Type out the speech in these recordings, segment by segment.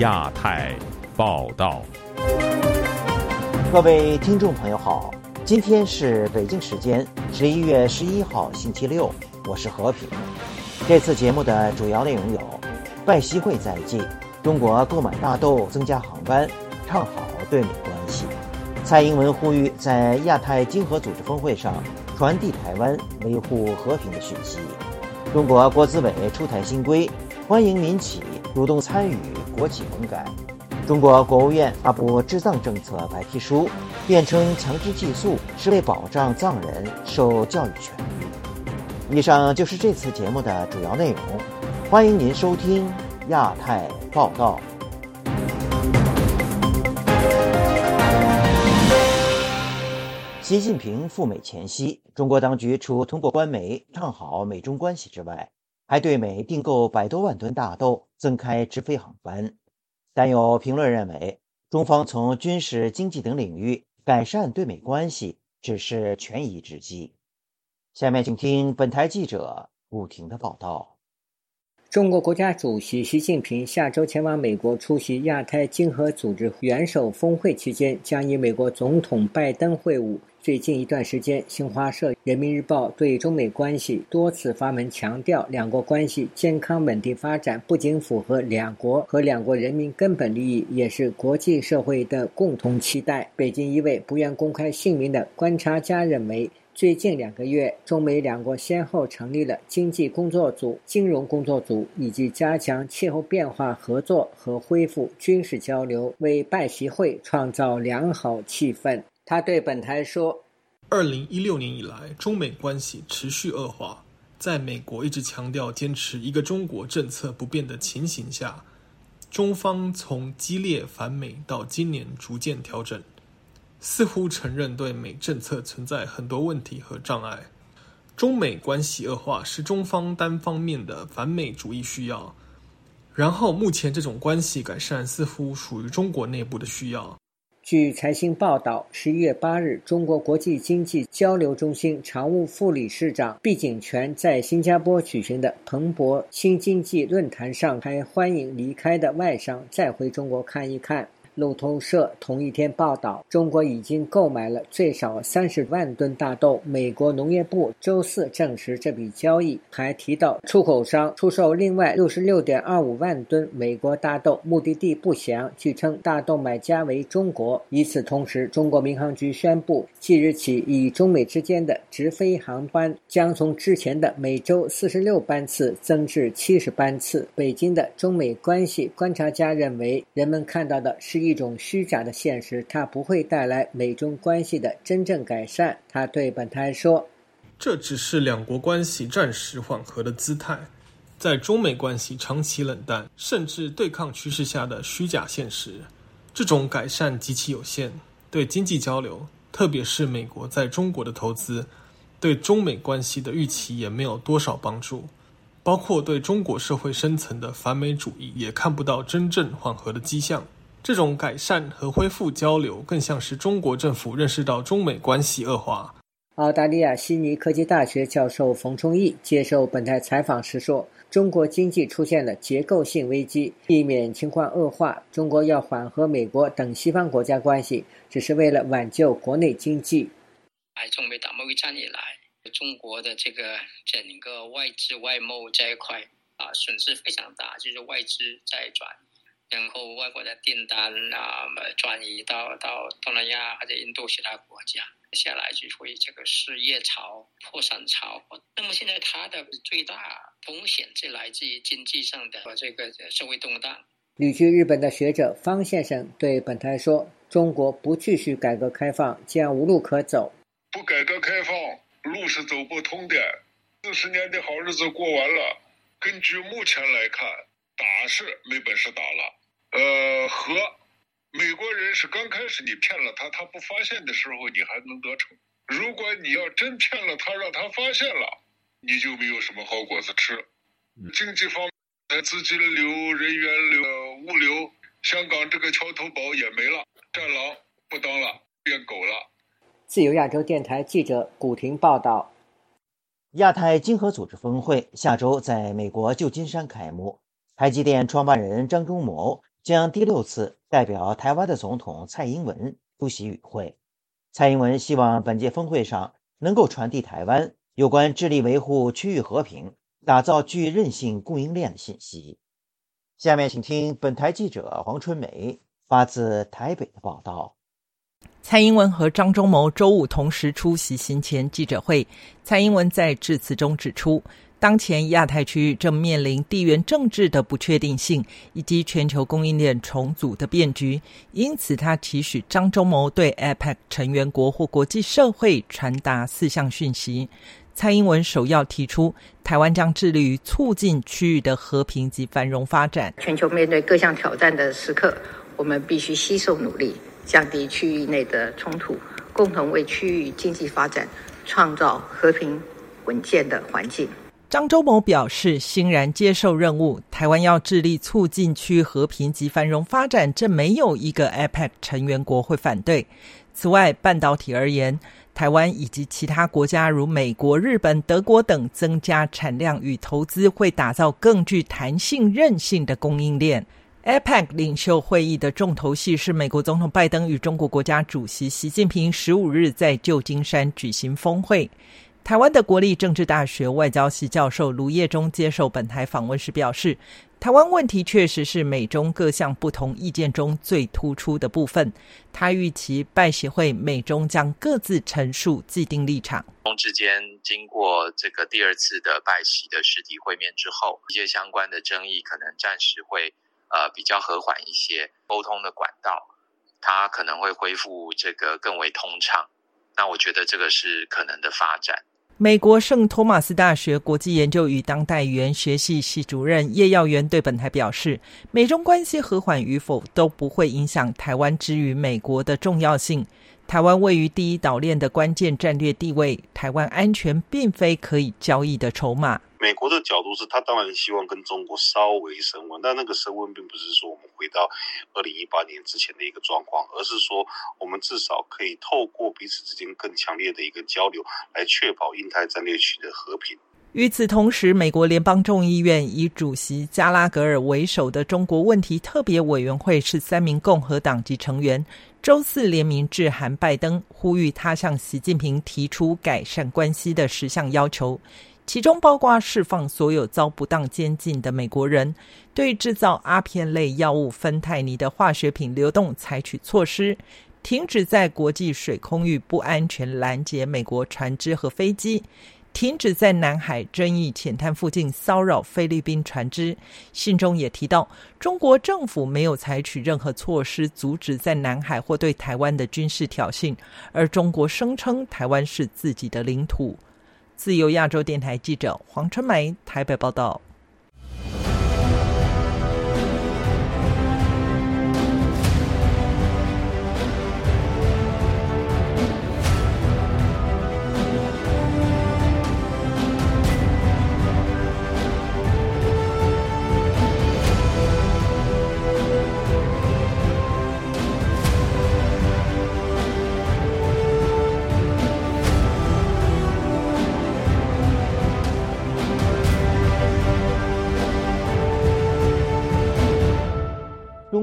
亚太报道，各位听众朋友好，今天是北京时间十一月十一号星期六，我是和平。这次节目的主要内容有：拜习会在即，中国购买大豆增加航班，唱好对美关系；蔡英文呼吁在亚太经合组织峰会上传递台湾维护和平的讯息。中国国资委出台新规，欢迎民企主动参与国企混改。中国国务院发布治藏政策白皮书，辩称强制寄宿是为保障藏人受教育权利。以上就是这次节目的主要内容，欢迎您收听亚太报道。习近平赴美前夕，中国当局除通过官媒唱好美中关系之外，还对美订购百多万吨大豆，增开直飞航班。但有评论认为，中方从军事、经济等领域改善对美关系，只是权宜之计。下面请听本台记者武婷的报道。中国国家主席习近平下周前往美国出席亚太经合组织元首峰会期间，将与美国总统拜登会晤。最近一段时间，新华社、人民日报对中美关系多次发文强调，两国关系健康稳定发展不仅符合两国和两国人民根本利益，也是国际社会的共同期待。北京一位不愿公开姓名的观察家认为。最近两个月，中美两国先后成立了经济工作组、金融工作组，以及加强气候变化合作和恢复军事交流，为拜习会创造良好气氛。他对本台说：“二零一六年以来，中美关系持续恶化，在美国一直强调坚持一个中国政策不变的情形下，中方从激烈反美到今年逐渐调整。”似乎承认对美政策存在很多问题和障碍，中美关系恶化是中方单方面的反美主义需要。然后，目前这种关系改善似乎属于中国内部的需要。据财新报道，十一月八日，中国国际经济交流中心常务副理事长毕景全在新加坡举行的彭博新经济论坛上，还欢迎离开的外商再回中国看一看。路透社同一天报道，中国已经购买了最少三十万吨大豆。美国农业部周四证实这笔交易，还提到出口商出售另外六十六点二五万吨美国大豆，目的地不详。据称，大豆买家为中国。与此同时，中国民航局宣布，即日起，以中美之间的直飞航班将从之前的每周四十六班次增至七十班次。北京的中美关系观察家认为，人们看到的是一。一种虚假的现实，它不会带来美中关系的真正改善。他对本台说：“这只是两国关系暂时缓和的姿态，在中美关系长期冷淡甚至对抗趋势下的虚假现实。这种改善极其有限，对经济交流，特别是美国在中国的投资，对中美关系的预期也没有多少帮助。包括对中国社会深层的反美主义，也看不到真正缓和的迹象。”这种改善和恢复交流，更像是中国政府认识到中美关系恶化。澳大利亚悉尼科技大学教授冯崇义接受本台采访时说：“中国经济出现了结构性危机，避免情况恶化，中国要缓和美国等西方国家关系，只是为了挽救国内经济。”哎，中美打贸易战以来，中国的这个整个外资外贸这一块啊，损失非常大，就是外资在转。然后外国的订单啊，转移到到东南亚或者印度其他国家，下来就会这个失业潮、破产潮。那么现在它的最大风险就来自于经济上的这个社会动荡。旅居日本的学者方先生对本台说：“中国不继续改革开放，将无路可走。不改革开放，路是走不通的。四十年的好日子过完了，根据目前来看，打是没本事打了。”呃，和美国人是刚开始你骗了他，他不发现的时候，你还能得逞。如果你要真骗了他，让他发现了，你就没有什么好果子吃。经济方面，资金流、人员流、物流，香港这个桥头堡也没了，战狼不当了，变狗了。自由亚洲电台记者古婷报道：亚太经合组织峰会下周在美国旧金山开幕。台积电创办人张忠谋将第六次代表台湾的总统蔡英文出席与会。蔡英文希望本届峰会上能够传递台湾有关致力维护区域和平、打造具韧性供应链的信息。下面请听本台记者黄春梅发自台北的报道。蔡英文和张忠谋周五同时出席行前记者会。蔡英文在致辞中指出，当前亚太区域正面临地缘政治的不确定性以及全球供应链重组的变局，因此他期许张忠谋对 APEC 成员国或国际社会传达四项讯息。蔡英文首要提出，台湾将致力于促进区域的和平及繁荣发展。全球面对各项挑战的时刻，我们必须携手努力。降低区域内的冲突，共同为区域经济发展创造和平稳健的环境。张周某表示，欣然接受任务。台湾要致力促进区域和平及繁荣发展，这没有一个 APEC 成员国会反对。此外，半导体而言，台湾以及其他国家如美国、日本、德国等增加产量与投资，会打造更具弹性、韧性的供应链。APEC 领袖会议的重头戏是美国总统拜登与中国国家主席习近平十五日在旧金山举行峰会。台湾的国立政治大学外交系教授卢业中接受本台访问时表示，台湾问题确实是美中各项不同意见中最突出的部分。他预期拜协会美中将各自陈述既定立场。中之间经过这个第二次的拜习的实体会面之后，一些相关的争议可能暂时会。呃，比较和缓一些沟通的管道，它可能会恢复这个更为通畅。那我觉得这个是可能的发展。美国圣托马斯大学国际研究与当代语言学系系主任叶耀元对本台表示，美中关系和缓与否都不会影响台湾之于美国的重要性。台湾位于第一岛链的关键战略地位，台湾安全并非可以交易的筹码。美国的角度是他当然希望跟中国稍微升温，但那个升温并不是说我们回到二零一八年之前的一个状况，而是说我们至少可以透过彼此之间更强烈的一个交流，来确保印太战略区的和平。与此同时，美国联邦众议院以主席加拉格尔为首的中国问题特别委员会是三名共和党籍成员，周四联名致函拜登，呼吁他向习近平提出改善关系的十项要求。其中包括释放所有遭不当监禁的美国人，对制造阿片类药物芬太尼的化学品流动采取措施，停止在国际水空域不安全拦截美国船只和飞机，停止在南海争议浅滩附近骚扰菲律宾船只。信中也提到，中国政府没有采取任何措施阻止在南海或对台湾的军事挑衅，而中国声称台湾是自己的领土。自由亚洲电台记者黄春梅台北报道。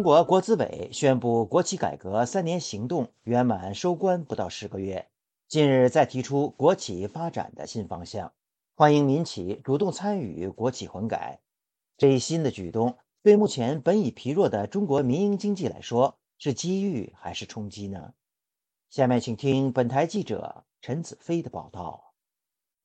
国国资委宣布国企改革三年行动圆满收官不到十个月，近日再提出国企发展的新方向，欢迎民企主动参与国企混改。这一新的举动对目前本已疲弱的中国民营经济来说是机遇还是冲击呢？下面请听本台记者陈子飞的报道。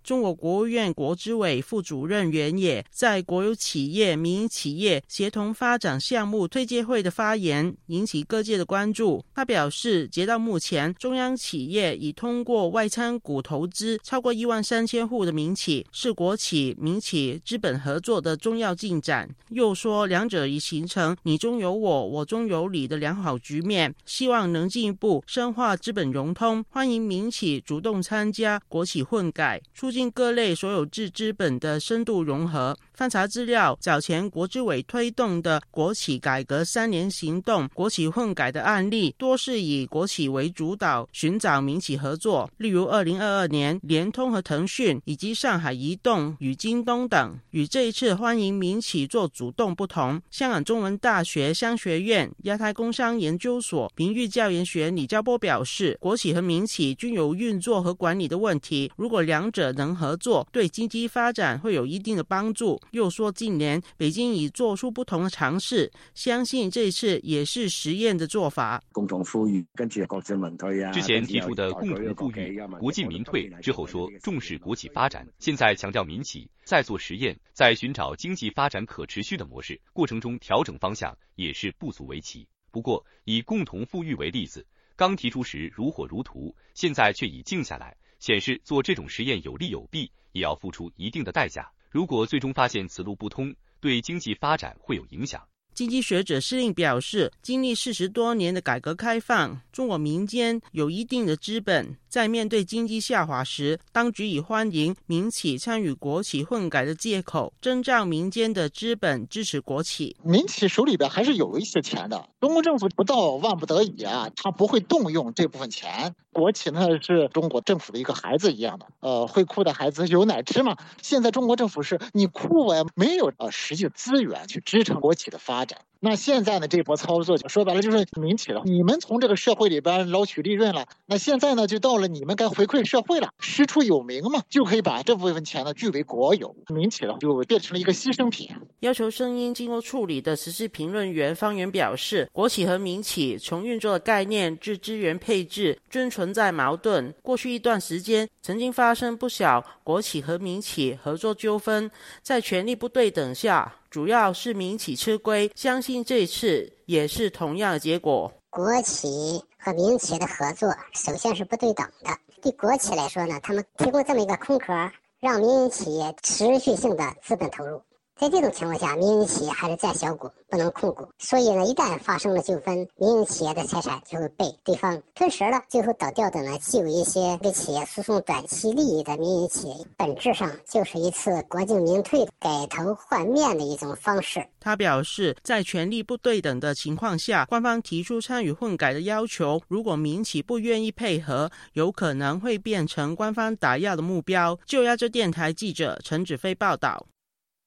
中国国务院国资委副主任袁野在国有企业、民营企业协同发展项目推介会的发言引起各界的关注。他表示，截到目前，中央企业已通过外参股投资超过一万三千户的民企，是国企民企资本合作的重要进展。又说，两者已形成你中有我、我中有你的良好局面，希望能进一步深化资本融通，欢迎民企主动参加国企混改出。促进各类所有制资本的深度融合，翻查资料，早前国资委推动的国企改革三年行动，国企混改的案例多是以国企为主导，寻找民企合作。例如，二零二二年联通和腾讯以及上海移动与京东等，与这一次欢迎民企做主动不同。香港中文大学商学院亚太工商研究所名誉教研学李兆波表示，国企和民企均有运作和管理的问题，如果两者能合作，对经济发展会有一定的帮助。又说，近年北京已做出不同的尝试，相信这次也是实验的做法。共同富裕，跟住国进民退啊。之前提出的共同富裕、国进民退之后说重视国企发展，现在强调民企，在做实验，在寻找经济发展可持续的模式过程中调整方向，也是不足为奇。不过，以共同富裕为例子，刚提出时如火如荼，现在却已静下来，显示做这种实验有利有弊，也要付出一定的代价。如果最终发现此路不通，对经济发展会有影响。经济学者施令表示，经历四十多年的改革开放，中国民间有一定的资本，在面对经济下滑时，当局以欢迎民企参与国企混改的借口，征召民间的资本支持国企。民企手里边还是有一些钱的，中国政府不到万不得已啊，他不会动用这部分钱。国企呢是中国政府的一个孩子一样的，呃，会哭的孩子有奶吃嘛。现在中国政府是你哭我没有呃实际资源去支撑国企的发展。那现在呢？这波操作就说白了就是民企了。你们从这个社会里边捞取利润了，那现在呢就到了你们该回馈社会了。师出有名嘛，就可以把这部分钱呢据为国有。民企了就变成了一个牺牲品。要求声音经过处理的时事评论员方源表示，国企和民企从运作的概念至资源配置遵从存在矛盾。过去一段时间曾经发生不少国企和民企合作纠纷，在权力不对等下。主要是民企吃亏，相信这次也是同样的结果。国企和民企的合作首先是不对等的，对国企来说呢，他们提供这么一个空壳，让民营企业持续性的资本投入。在这种情况下，民营企业还是占小股，不能控股，所以呢，一旦发生了纠纷，民营企业的财产就会被对方吞食了。最后倒掉的呢，既有一些给企业输送短期利益的民营企业，本质上就是一次国进民退、改头换面的一种方式。他表示，在权力不对等的情况下，官方提出参与混改的要求，如果民企不愿意配合，有可能会变成官方打压的目标。就亚洲电台记者陈子飞报道。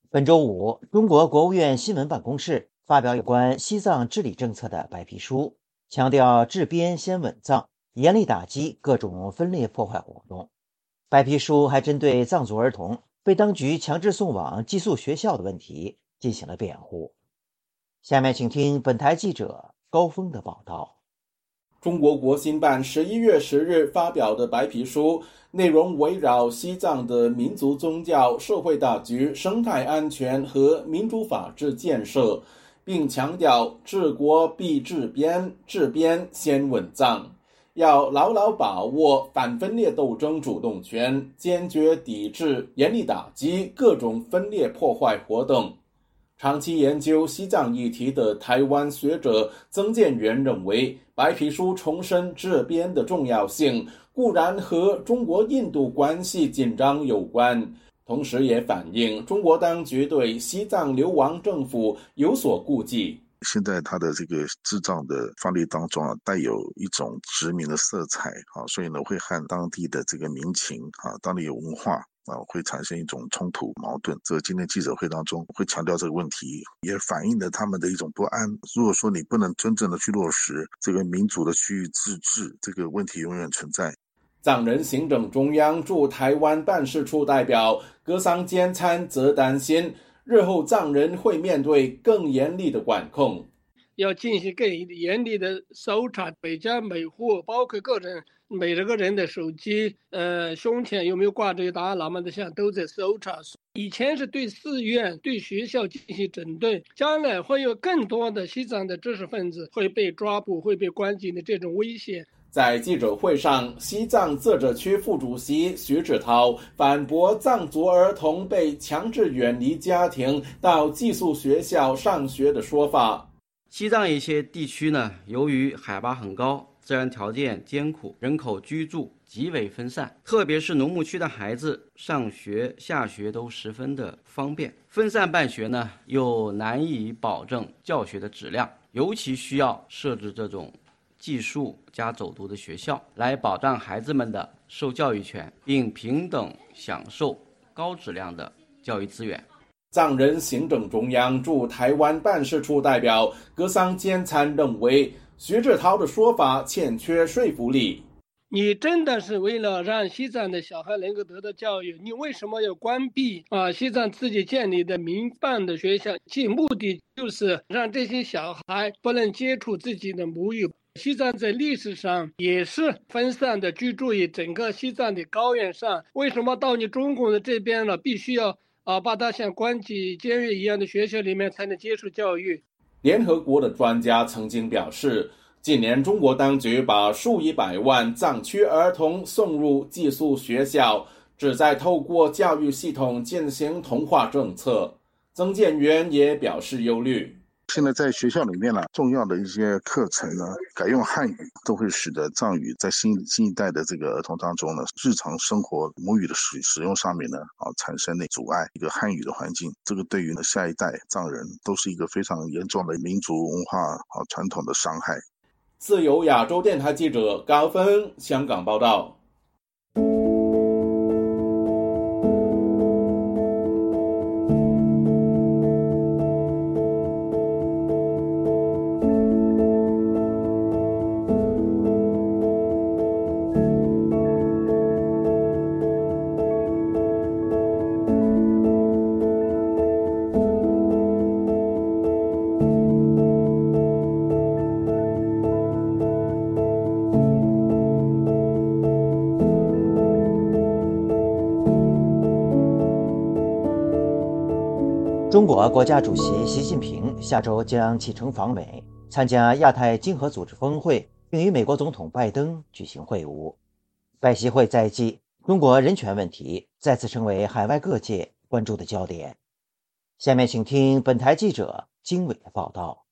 本周五，中国国务院新闻办公室发表有关西藏治理政策的白皮书，强调治边先稳藏，严厉打击各种分裂破坏活动。白皮书还针对藏族儿童被当局强制送往寄宿学校的问题进行了辩护。下面请听本台记者高峰的报道。中国国新办十一月十日发表的白皮书。内容围绕西藏的民族宗教、社会大局、生态安全和民主法治建设，并强调治国必治边，治边先稳藏，要牢牢把握反分裂斗争主动权，坚决抵制、严厉打击各种分裂破坏活动。长期研究西藏议题的台湾学者曾建元认为，白皮书重申这边的重要性。固然和中国印度关系紧张有关，同时也反映中国当局对西藏流亡政府有所顾忌。现在他的这个智障的法律当中啊，带有一种殖民的色彩啊，所以呢会和当地的这个民情啊、当地文化啊，会产生一种冲突矛盾。这今天记者会当中会强调这个问题，也反映了他们的一种不安。如果说你不能真正的去落实这个民主的区域自治，这个问题永远存在。藏人行政中央驻台湾办事处代表格桑坚参则担心，日后藏人会面对更严厉的管控，要进行更严厉的搜查，每家每户，包括个人每个人的手机，呃，胸前有没有挂着达赖喇嘛的像，都在搜查。以前是对寺院、对学校进行整顿，将来会有更多的西藏的知识分子会被抓捕、会被关进的这种危险。在记者会上，西藏自治区副主席徐志涛反驳藏族儿童被强制远离家庭到寄宿学校上学的说法。西藏一些地区呢，由于海拔很高。自然条件艰苦，人口居住极为分散，特别是农牧区的孩子上学下学都十分的方便。分散办学呢，又难以保证教学的质量，尤其需要设置这种寄宿加走读的学校，来保障孩子们的受教育权，并平等享受高质量的教育资源。藏人行政中央驻台湾办事处代表格桑坚参认为。徐志涛的说法欠缺说服力。你真的是为了让西藏的小孩能够得到教育，你为什么要关闭啊？西藏自己建立的民办的学校，其目的就是让这些小孩不能接触自己的母语。西藏在历史上也是分散的居住于整个西藏的高原上，为什么到你中国的这边了，必须要啊把他像关进监狱一样的学校里面才能接受教育？联合国的专家曾经表示，近年中国当局把数以百万藏区儿童送入寄宿学校，旨在透过教育系统进行同化政策。曾建元也表示忧虑。现在在学校里面呢，重要的一些课程呢，改用汉语，都会使得藏语在新新一代的这个儿童当中呢，日常生活母语的使使用上面呢，啊，产生的阻碍。一个汉语的环境，这个对于呢下一代藏人都是一个非常严重的民族文化啊传统的伤害。自由亚洲电台记者高峰香港报道。中国国家主席习近平下周将启程访美，参加亚太经合组织峰会，并与美国总统拜登举行会晤。拜习会在即，中国人权问题再次成为海外各界关注的焦点。下面请听本台记者经纬的报道。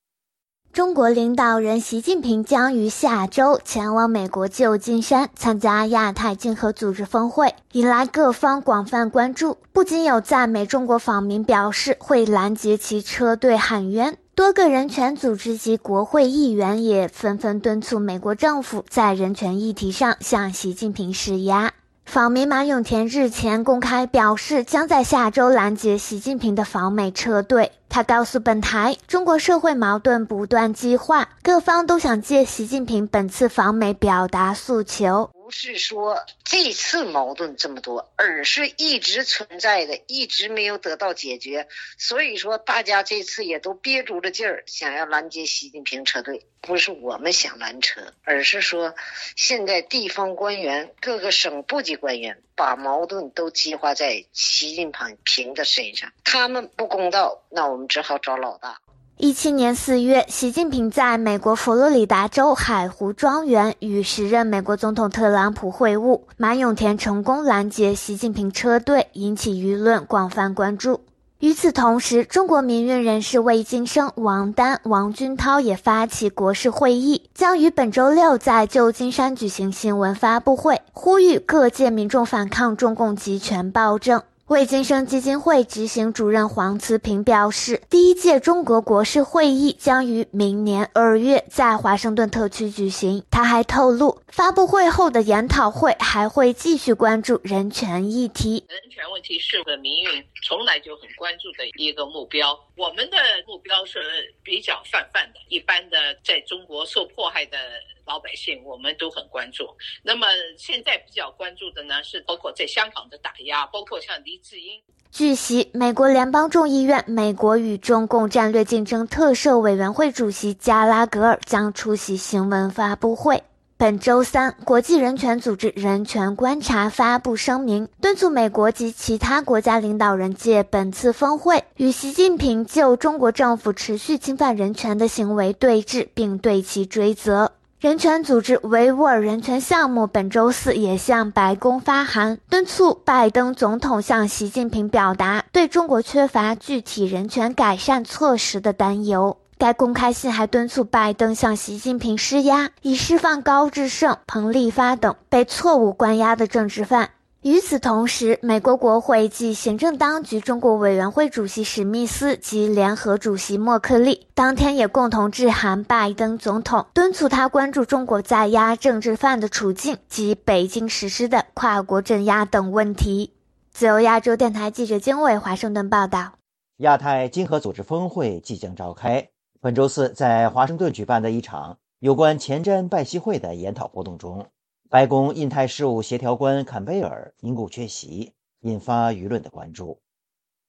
中国领导人习近平将于下周前往美国旧金山参加亚太经合组织峰会，引来各方广泛关注。不仅有在美中国访民表示会拦截其车队喊冤，多个人权组织及国会议员也纷纷敦促美国政府在人权议题上向习近平施压。访民马永田日前公开表示，将在下周拦截习近平的访美车队。他告诉本台，中国社会矛盾不断激化，各方都想借习近平本次访美表达诉求。是说这次矛盾这么多，而是一直存在的，一直没有得到解决。所以说，大家这次也都憋足了劲儿，想要拦截习近平车队。不是我们想拦车，而是说，现在地方官员、各个省部级官员把矛盾都激化在习近平平的身上，他们不公道，那我们只好找老大。一七年四月，习近平在美国佛罗里达州海湖庄园与时任美国总统特朗普会晤，马永田成功拦截习近平车队，引起舆论广泛关注。与此同时，中国民运人士魏晋生、王丹、王军涛也发起国事会议，将于本周六在旧金山举行新闻发布会，呼吁各界民众反抗中共集权暴政。魏金生基金会执行主任黄慈平表示，第一届中国国事会议将于明年二月在华盛顿特区举行。他还透露，发布会后的研讨会还会继续关注人权议题。人权问题是个民运从来就很关注的一个目标。我们的目标是比较泛泛的，一般的在中国受迫害的。老百姓，我们都很关注。那么现在比较关注的呢，是包括在香港的打压，包括像黎智英。据悉，美国联邦众议院美国与中共战略竞争特设委员会主席加拉格尔将出席新闻发布会。本周三，国际人权组织人权观察发布声明，敦促美国及其他国家领导人借本次峰会与习近平就中国政府持续侵犯人权的行为对峙，并对其追责。人权组织维吾尔人权项目本周四也向白宫发函，敦促拜登总统向习近平表达对中国缺乏具体人权改善措施的担忧。该公开信还敦促拜登向习近平施压，以释放高志胜、彭立发等被错误关押的政治犯。与此同时，美国国会及行政当局中国委员会主席史密斯及联合主席默克利当天也共同致函拜登总统，敦促他关注中国在押政治犯的处境及北京实施的跨国镇压等问题。自由亚洲电台记者经纬华盛顿报道：亚太经合组织峰会即将召开。本周四在华盛顿举办的一场有关前瞻拜习会的研讨活动中。白宫印太事务协调官坎贝尔因故缺席，引发舆论的关注。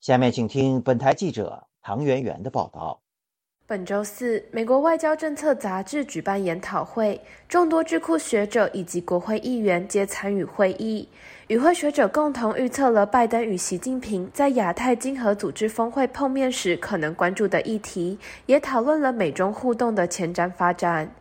下面请听本台记者唐媛媛的报道。本周四，美国外交政策杂志举办研讨会，众多智库学者以及国会议员皆参与会议。与会学者共同预测了拜登与习近平在亚太经合组织峰会碰面时可能关注的议题，也讨论了美中互动的前瞻发展。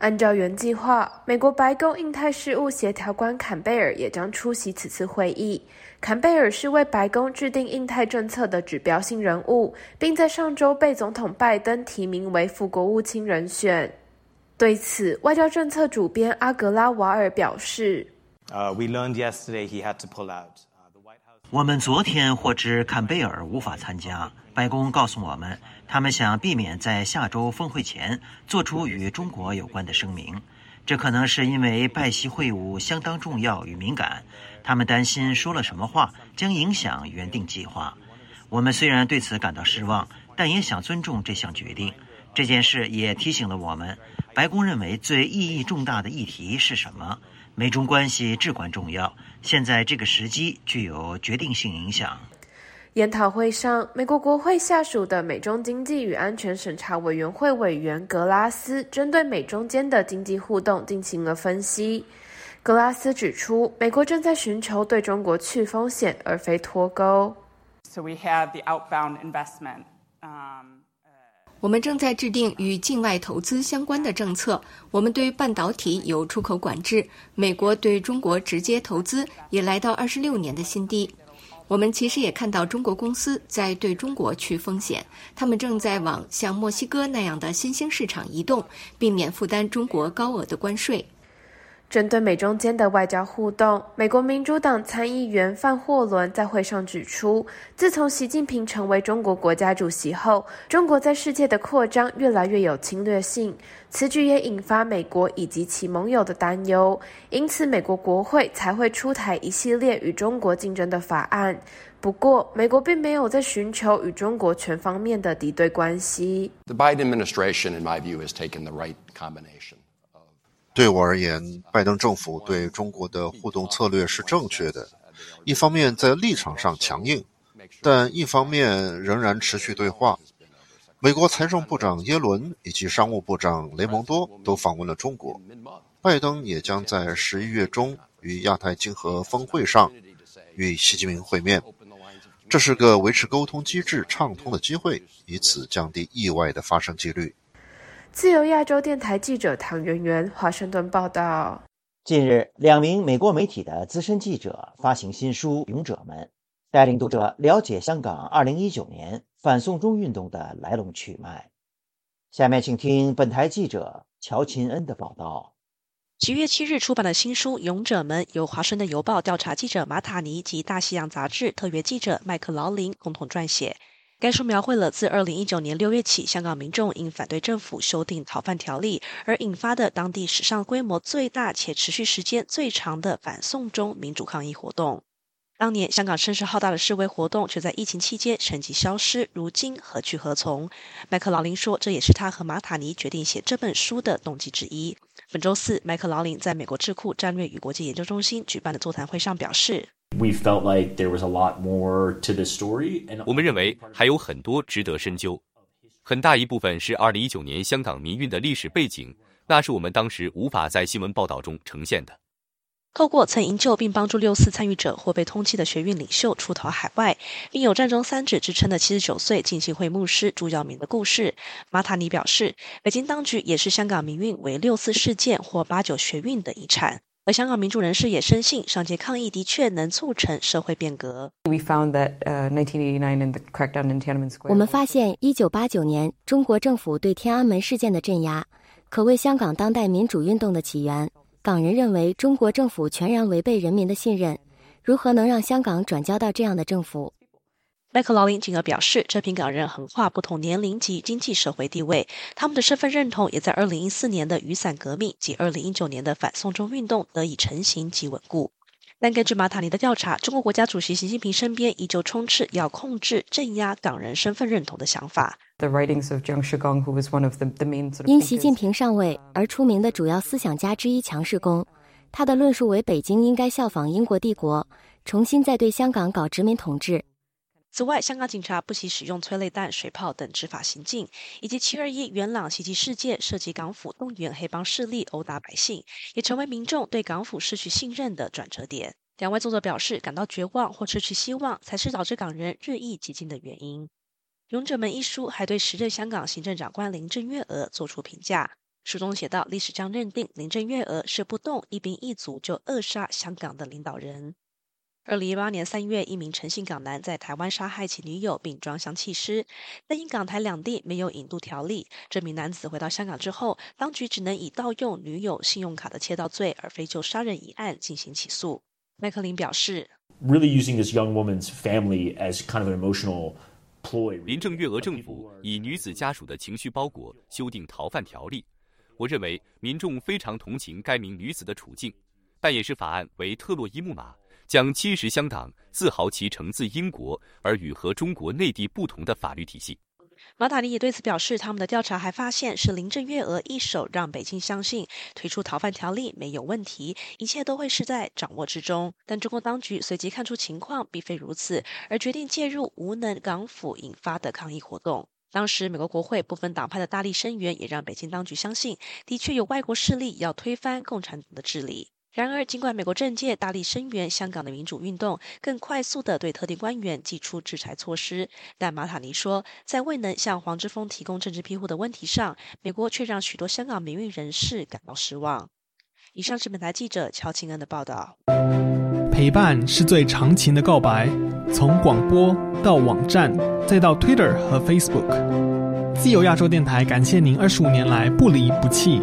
按照原计划，美国白宫印太事务协调官坎贝尔也将出席此次会议。坎贝尔是为白宫制定印太政策的指标性人物，并在上周被总统拜登提名为副国务卿人选。对此，外交政策主编阿格拉瓦尔表示：“我们昨天获知坎贝尔无法参加。白宫告诉我们。”他们想避免在下周峰会前做出与中国有关的声明，这可能是因为拜习会晤相当重要与敏感。他们担心说了什么话将影响原定计划。我们虽然对此感到失望，但也想尊重这项决定。这件事也提醒了我们，白宫认为最意义重大的议题是什么。美中关系至关重要，现在这个时机具有决定性影响。研讨会上，美国国会下属的美中经济与安全审查委员会委员格拉斯针对美中间的经济互动进行了分析。格拉斯指出，美国正在寻求对中国去风险，而非脱钩。So we have the outbound investment. 我们正在制定与境外投资相关的政策。我们对半导体有出口管制，美国对中国直接投资也来到二十六年的新低。我们其实也看到中国公司在对中国去风险，他们正在往像墨西哥那样的新兴市场移动，避免负担中国高额的关税。针对美中间的外交互动，美国民主党参议员范霍伦在会上指出，自从习近平成为中国国家主席后，中国在世界的扩张越来越有侵略性。此举也引发美国以及其盟友的担忧，因此美国国会才会出台一系列与中国竞争的法案。不过，美国并没有在寻求与中国全方面的敌对关系。The Biden administration, in my view, has taken the right combination. 对我而言，拜登政府对中国的互动策略是正确的。一方面在立场上强硬，但一方面仍然持续对话。美国财政部长耶伦以及商务部长雷蒙多都访问了中国，拜登也将在十一月中与亚太经合峰会上与习近平会面。这是个维持沟通机制畅通的机会，以此降低意外的发生几率。自由亚洲电台记者唐媛媛华盛顿报道：近日，两名美国媒体的资深记者发行新书《勇者们》，带领读者了解香港2019年反送中运动的来龙去脉。下面请听本台记者乔琴恩的报道。七月七日出版的新书《勇者们》，由华盛顿邮报调查记者马塔尼及大西洋杂志特约记者麦克劳林共同撰写。该书描绘了自二零一九年六月起，香港民众因反对政府修订逃犯条例而引发的当地史上规模最大且持续时间最长的反送中民主抗议活动。当年香港声势浩大的示威活动，却在疫情期间神迹消失，如今何去何从？麦克劳林说，这也是他和马塔尼决定写这本书的动机之一。本周四，麦克劳林在美国智库战略与国际研究中心举办的座谈会上表示。We felt like there was a lot more to this story. 我们认为还有很多值得深究，很大一部分是二零一九年香港民运的历史背景，那是我们当时无法在新闻报道中呈现的。透过曾营救并帮助六四参与者或被通缉的学运领袖出逃海外，并有“战中三指”之称的七十九岁浸信会牧师朱耀明的故事，马塔尼表示，北京当局也是香港民运为六四事件或八九学运的遗产。而香港民主人士也深信，上街抗议的确能促成社会变革。我们发现，一九八九年中国政府对天安门事件的镇压，可谓香港当代民主运动的起源。港人认为中国政府全然违背人民的信任，如何能让香港转交到这样的政府？麦克劳林进而表示，这批港人横跨不同年龄及经济社会地位，他们的身份认同也在二零一四年的雨伞革命及二零一九年的反送中运动得以成型及稳固。但根据马塔尼的调查，中国国家主席习近平身边依旧充斥要控制、镇压港人身份认同的想法。因习近平上位而出名的主要思想家之一强世功，他的论述为北京应该效仿英国帝国，重新再对香港搞殖民统治。此外，香港警察不惜使用催泪弹、水炮等执法行径，以及七二一元朗袭击事件涉及港府动员黑帮势力殴打百姓，也成为民众对港府失去信任的转折点。两位作者表示，感到绝望或失去希望，才是导致港人日益激进的原因。《勇者们》一书还对时任香港行政长官林郑月娥作出评价，书中写道：历史将认定林郑月娥是不动一兵一卒就扼杀香港的领导人。二零一八年三月，一名陈姓港男在台湾杀害其女友并装箱弃尸，但因港台两地没有引渡条例，这名男子回到香港之后，当局只能以盗用女友信用卡的窃盗罪，而非就杀人一案进行起诉。麦克林表示：“Really using this young woman's family as kind of an emotional ploy。”林郑月娥政府以女子家属的情绪包裹修订逃犯条例，我认为民众非常同情该名女子的处境，但也是法案为特洛伊木马。将侵蚀香港自豪其承自英国而与和中国内地不同的法律体系。马塔尼也对此表示，他们的调查还发现是林郑月娥一手让北京相信推出逃犯条例没有问题，一切都会是在掌握之中。但中国当局随即看出情况并非如此，而决定介入无能港府引发的抗议活动。当时美国国会部分党派的大力声援，也让北京当局相信的确有外国势力要推翻共产党的治理。然而，尽管美国政界大力声援香港的民主运动，更快速地对特定官员寄出制裁措施，但马塔尼说，在未能向黄之锋提供政治庇护的问题上，美国却让许多香港民运人士感到失望。以上是本台记者乔庆恩的报道。陪伴是最长情的告白，从广播到网站，再到 Twitter 和 Facebook，自由亚洲电台感谢您二十五年来不离不弃。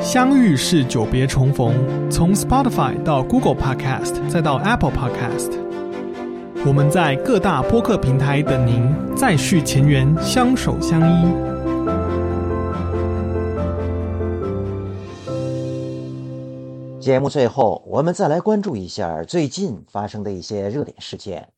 相遇是久别重逢，从 Spotify 到 Google Podcast，再到 Apple Podcast，我们在各大播客平台等您，再续前缘，相守相依。节目最后，我们再来关注一下最近发生的一些热点事件。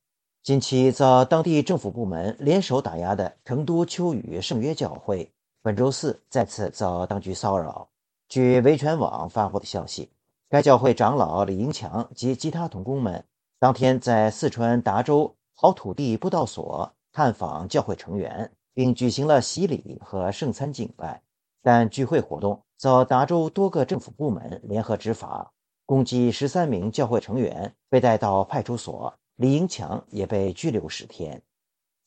近期遭当地政府部门联手打压的成都秋雨圣约教会，本周四再次遭当局骚扰。据维权网发布的消息，该教会长老李英强及其他同工们当天在四川达州好土地布道所探访教会成员，并举行了洗礼和圣餐敬拜。但聚会活动遭达州多个政府部门联合执法，共计十三名教会成员被带到派出所，李英强也被拘留十天。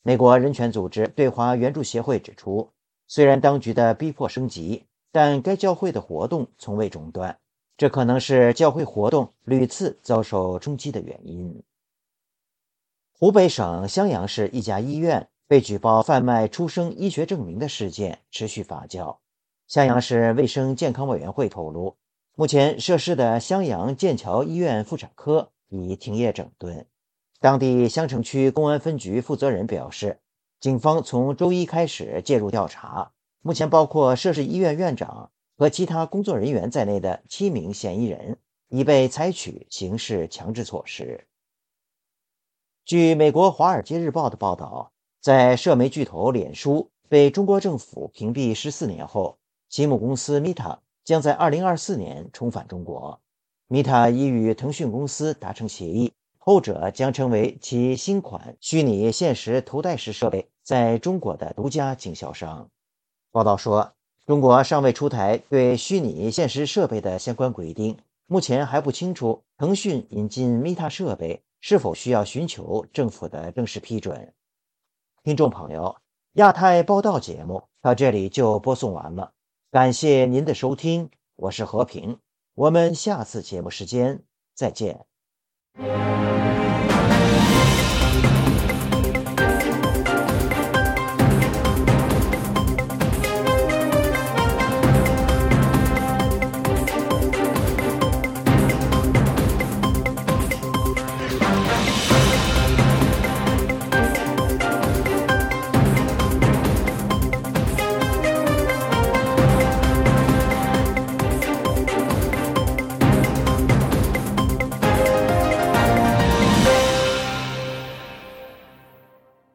美国人权组织对华援助协会指出，虽然当局的逼迫升级。但该教会的活动从未中断，这可能是教会活动屡次遭受冲击的原因。湖北省襄阳市一家医院被举报贩卖出生医学证明的事件持续发酵。襄阳市卫生健康委员会透露，目前涉事的襄阳剑桥医院妇产科已停业整顿。当地襄城区公安分局负责人表示，警方从周一开始介入调查。目前，包括涉事医院院长和其他工作人员在内的七名嫌疑人已被采取刑事强制措施。据美国《华尔街日报》的报道，在社媒巨头脸书被中国政府屏蔽十四年后，其母公司 Meta 将在二零二四年重返中国。Meta 已与腾讯公司达成协议，后者将成为其新款虚拟现实头戴式设备在中国的独家经销商。报道说，中国尚未出台对虚拟现实设备的相关规定，目前还不清楚腾讯引进 Meta 设备是否需要寻求政府的正式批准。听众朋友，亚太报道节目到这里就播送完了，感谢您的收听，我是和平，我们下次节目时间再见。